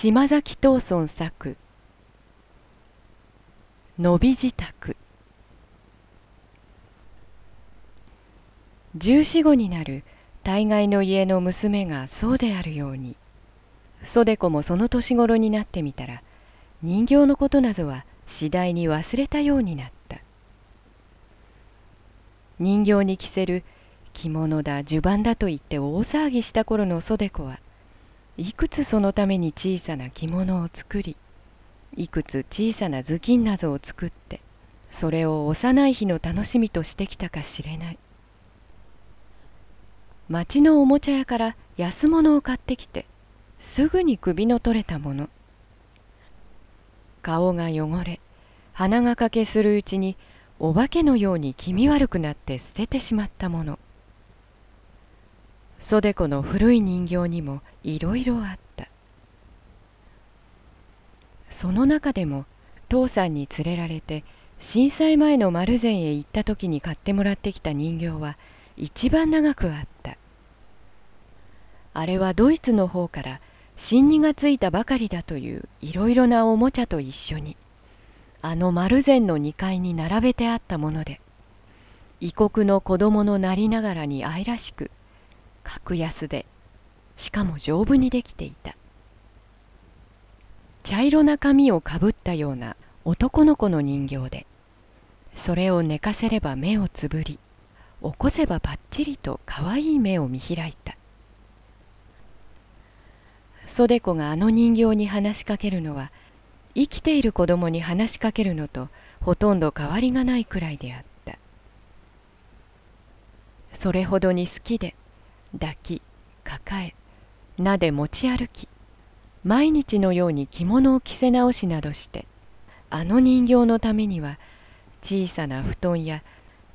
島崎藤村作。伸び自宅。十四五になる大概の家の娘がそうであるように。袖子もその年頃になってみたら人形のことなどは次第に忘れたようになった。人形に着せる着物だ襦袢だと言って大騒ぎした頃の袖子はいくつそのために小さな着物を作りいくつ小さな頭巾などを作ってそれを幼い日の楽しみとしてきたかしれない。町のおもちゃ屋から安物を買ってきてすぐに首の取れたもの。顔が汚れ鼻がかけするうちにお化けのように気味悪くなって捨ててしまったもの。袖子の古い人形にもいろいろあった。その中でも父さんに連れられて震災前の丸善へ行った時に買ってもらってきた人形は一番長くあった。あれはドイツの方から新荷がついたばかりだといういろいろなおもちゃと一緒にあの丸善の2階に並べてあったもので異国の子供のなりながらに愛らしく格安でしかも丈夫にできていた。茶色な髪をかぶったような男の子の人形でそれを寝かせれば目をつぶり起こせばぱっちりとかわいい目を見開いた。袖子があの人形に話しかけるのは生きている子供に話しかけるのとほとんど変わりがないくらいであった。それほどに好きで抱き抱えなで持ち歩き毎日のように着物を着せ直しなどしてあの人形のためには小さな布団や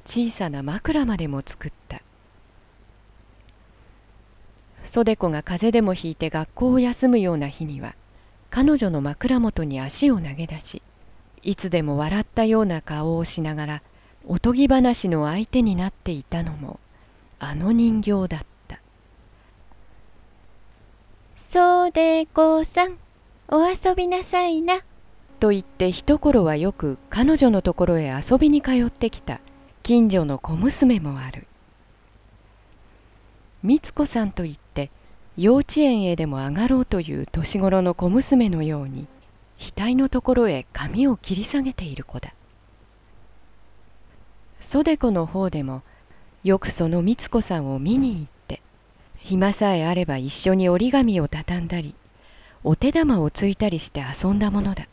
小さな枕までも作った。袖子が風邪でもひいて学校を休むような日には彼女の枕元に足を投げ出しいつでも笑ったような顔をしながらおとぎ話の相手になっていたのもあの人形だった「そうでごさん。お遊びなさいな」と言って一頃はよく彼女のところへ遊びに通ってきた近所の小娘もある。美津子さんといって幼稚園へでも上がろうという年頃の小娘のように額のところへ髪を切り下げている子だ。袖子の方でもよくその美津子さんを見に行って暇さえあれば一緒に折り紙を畳んだりお手玉をついたりして遊んだものだ。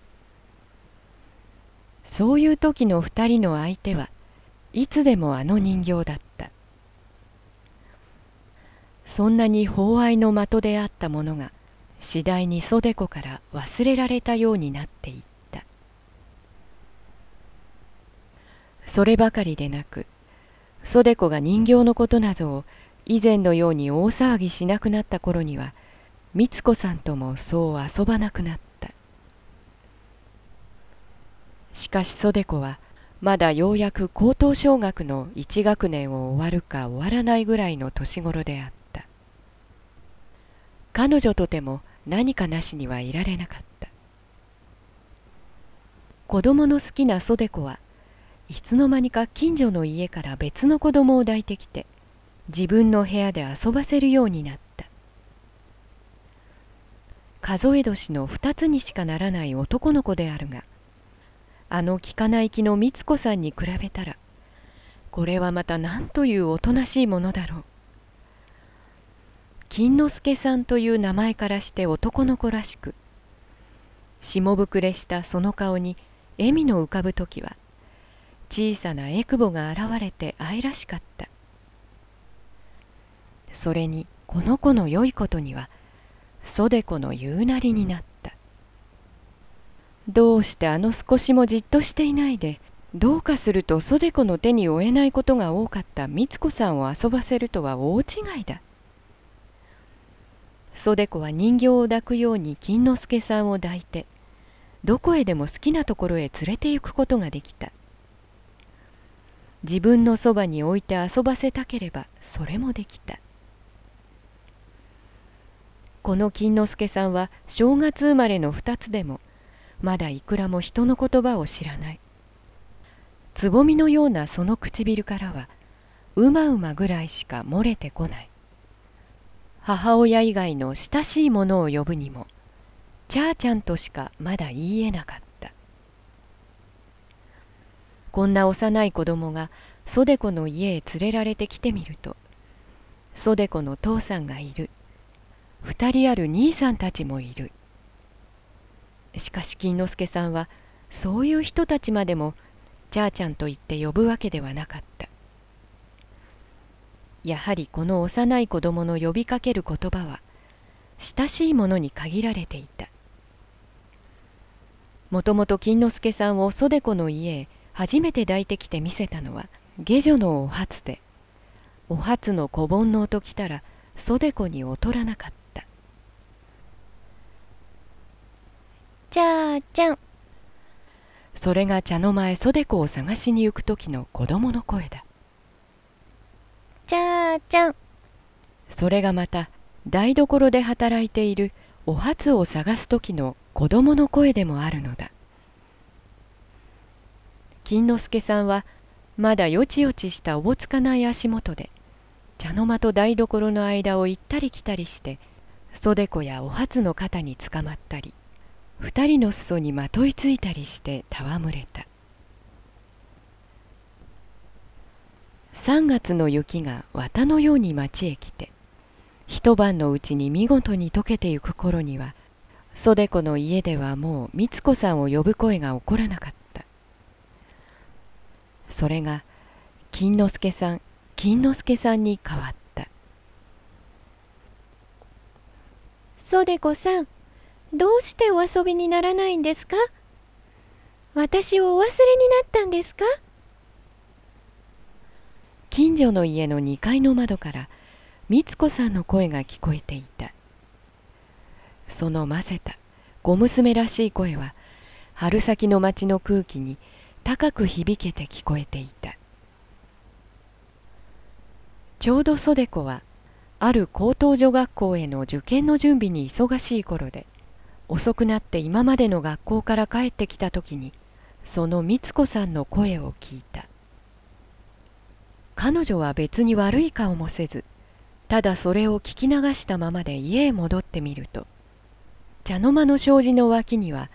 そういう時の二人の相手はいつでもあの人形だった。そんなに法愛の的であったものが次第に袖子から忘れられたようになっていった。そればかりでなく袖子が人形のことなどを以前のように大騒ぎしなくなった頃には美津子さんともそう遊ばなくなった。しかし袖子はまだようやく高等小学の一学年を終わるか終わらないぐらいの年頃であった。彼女とても何かなしにはいられなかった。子供の好きな袖子はいつの間にか近所の家から別の子供を抱いてきて自分の部屋で遊ばせるようになった。数え年の二つにしかならない男の子であるがあの聞かない気の美津子さんに比べたらこれはまた何というおとなしいものだろう。金之助さんという名前からして男の子らしく下膨れしたその顔に笑みの浮かぶ時は小さなえくぼが現れて愛らしかった。それにこの子の良いことには袖子の言うなりになった。どうしてあの少しもじっとしていないでどうかすると袖子の手に負えないことが多かった美津子さんを遊ばせるとは大違いだ。袖子は人形を抱くように金之助さんを抱いてどこへでも好きなところへ連れて行くことができた。自分のそばに置いて遊ばせたければそれもできた。この金之助さんは正月生まれの二つでもまだいくらも人の言葉を知らない。つぼみのようなその唇からはうまうまぐらいしか漏れてこない。母親以外の親しいものを呼ぶにもちゃーちゃんとしかまだ言いえなかった。こんな幼い子供が袖子の家へ連れられてきてみると袖子の父さんがいる。二人ある兄さんたちもいる。しかし金之助さんはそういう人たちまでもちゃーちゃんと言って呼ぶわけではなかった。やはりこの幼い子供の呼びかける言葉は親しいものに限られていた。もともと金之助さんを袖子の家へ初めて抱いてきて見せたのは下女のお初でお初の小盆の音来たら袖子に劣らなかった。ちゃーちゃん。それが茶の前袖子を探しに行く時の子供の声だ。ちゃーちゃん。それがまた台所で働いているお初を探す時の子供の声でもあるのだ。金之助さんはまだよちよちしたおぼつかない足元で茶の間と台所の間を行ったり来たりして袖子やお初の肩につかまったり二人の裾にまといついたりして戯れた。3月の雪が綿のように町へ来て一晩のうちに見事に溶けてゆく頃には袖子の家ではもう美津子さんを呼ぶ声が起こらなかった。それが金之助さん金之助さんに変わった。袖子さんどうしてお遊びにならないんですか？私をお忘れになったんですか？近所の家の2階の窓から美津子さんの声が聞こえていた。そのませた小娘らしい声は春先の町の空気に高く響けて聞こえていた。ちょうど袖子はある高等女学校への受験の準備に忙しい頃で遅くなって今までの学校から帰ってきた時にその美津子さんの声を聞いた。彼女は別に悪い顔もせずただそれを聞き流したままで家へ戻ってみると茶の間の障子の脇には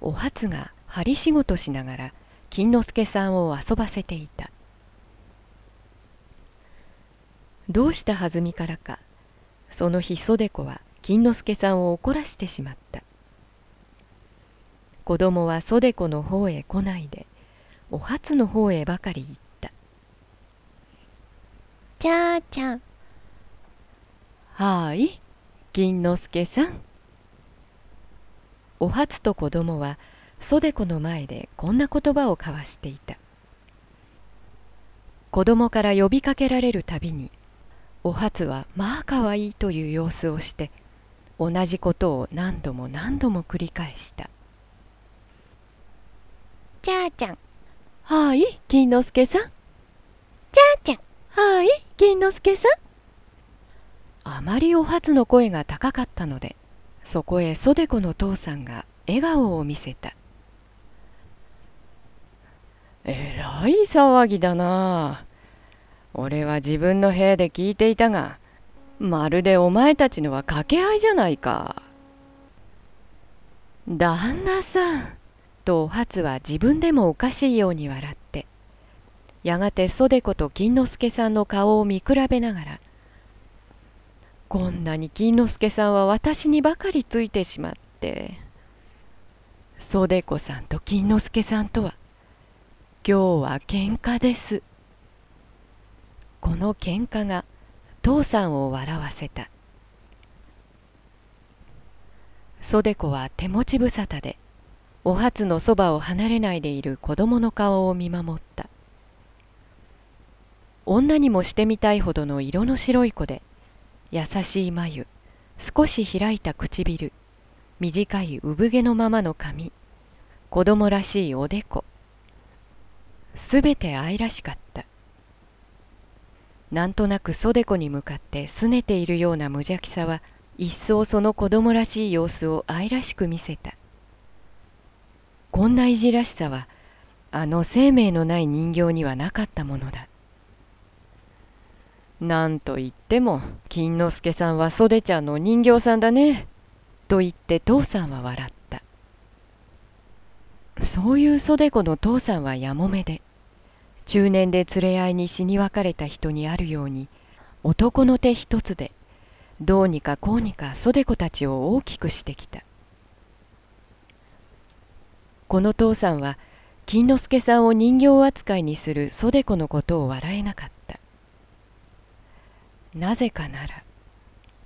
お初が針仕事しながら金之助さんを遊ばせていた。どうしたはずみからかその日袖子は金之助さんを怒らしてしまった。子供は袖子の方へ来ないでお初の方へばかり行った。ちゃーちゃん。はい金之助さん。お初と子供は袖子の前でこんな言葉を交わしていた。子供から呼びかけられるたびにお初はまあかわいいという様子をして同じことを何度も何度も繰り返した。ちゃーちゃん。はい金之助さん。ちゃーちゃん。はい金之助さん。あまりお初の声が高かったのでそこへ袖子の父さんが笑顔を見せた。えらい騒ぎだな。俺は自分の部屋で聞いていたがまるでお前たちのは掛け合いじゃないか。旦那さんとお初は自分でもおかしいように笑って。やがて袖子と金之助さんの顔を見比べながらこんなに金之助さんは私にばかりついてしまって袖子さんと金之助さんとは今日は喧嘩です。この喧嘩が父さんを笑わせた。袖子は手持ち無沙汰でお初のそばを離れないでいる子供の顔を見守った。女にもしてみたいほどの色の白い子で優しい眉少し開いた唇短い産毛のままの髪子供らしいおでこすべて愛らしかった。なんとなく袖子に向かって拗ねているような無邪気さは一層その子供らしい様子を愛らしく見せた。こんないじらしさはあの生命のない人形にはなかったものだ。なんといっても金之助さんは袖ちゃんの人形さんだねと言って父さんは笑った。そういう袖子の父さんはやもめで中年で連れ合いに死に別れた人にあるように男の手一つでどうにかこうにか袖子たちを大きくしてきた。この父さんは金之助さんを人形扱いにする袖子のことを笑えなかった。なぜかなら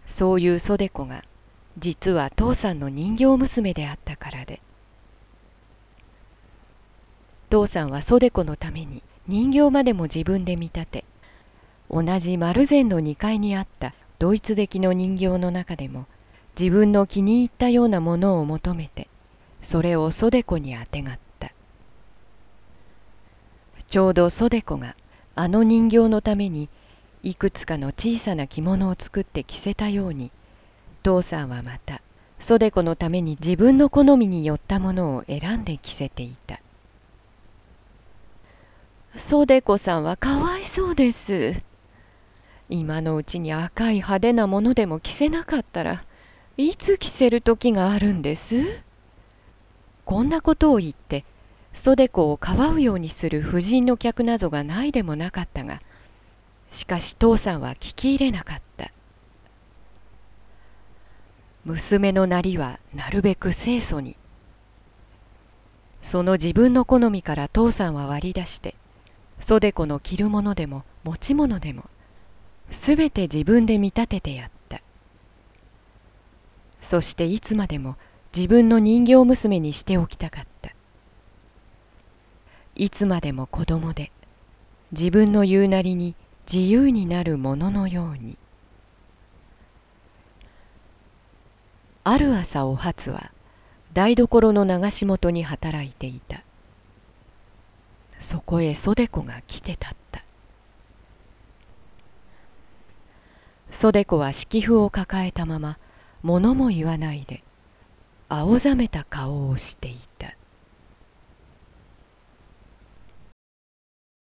そういう袖子が実は父さんの人形娘であったからで。父さんは袖子のために人形までも自分で見立て同じ丸善の2階にあったドイツ的の人形の中でも自分の気に入ったようなものを求めてそれを袖子にあてがった。ちょうど袖子があの人形のためにいくつかの小さな着物を作って着せたように父さんはまた袖子のために自分の好みによったものを選んで着せていた。袖子さんはかわいそうです。今のうちに赤い派手なものでも着せなかったらいつ着せる時があるんです？こんなことを言って袖子をかばうようにする婦人の客などがないでもなかったがしかし父さんは聞き入れなかった。娘のなりはなるべく清楚に。その自分の好みから父さんは割り出して袖子の着るものでも持ち物でもすべて自分で見立ててやった。そしていつまでも自分の人形娘にしておきたかった。いつまでも子供で自分の言うなりに自由になるもののように。ある朝お初は台所の流し元に働いていた。そこへ袖子が来て立った。袖子は敷布を抱えたまま物も言わないで青ざめた顔をしていた。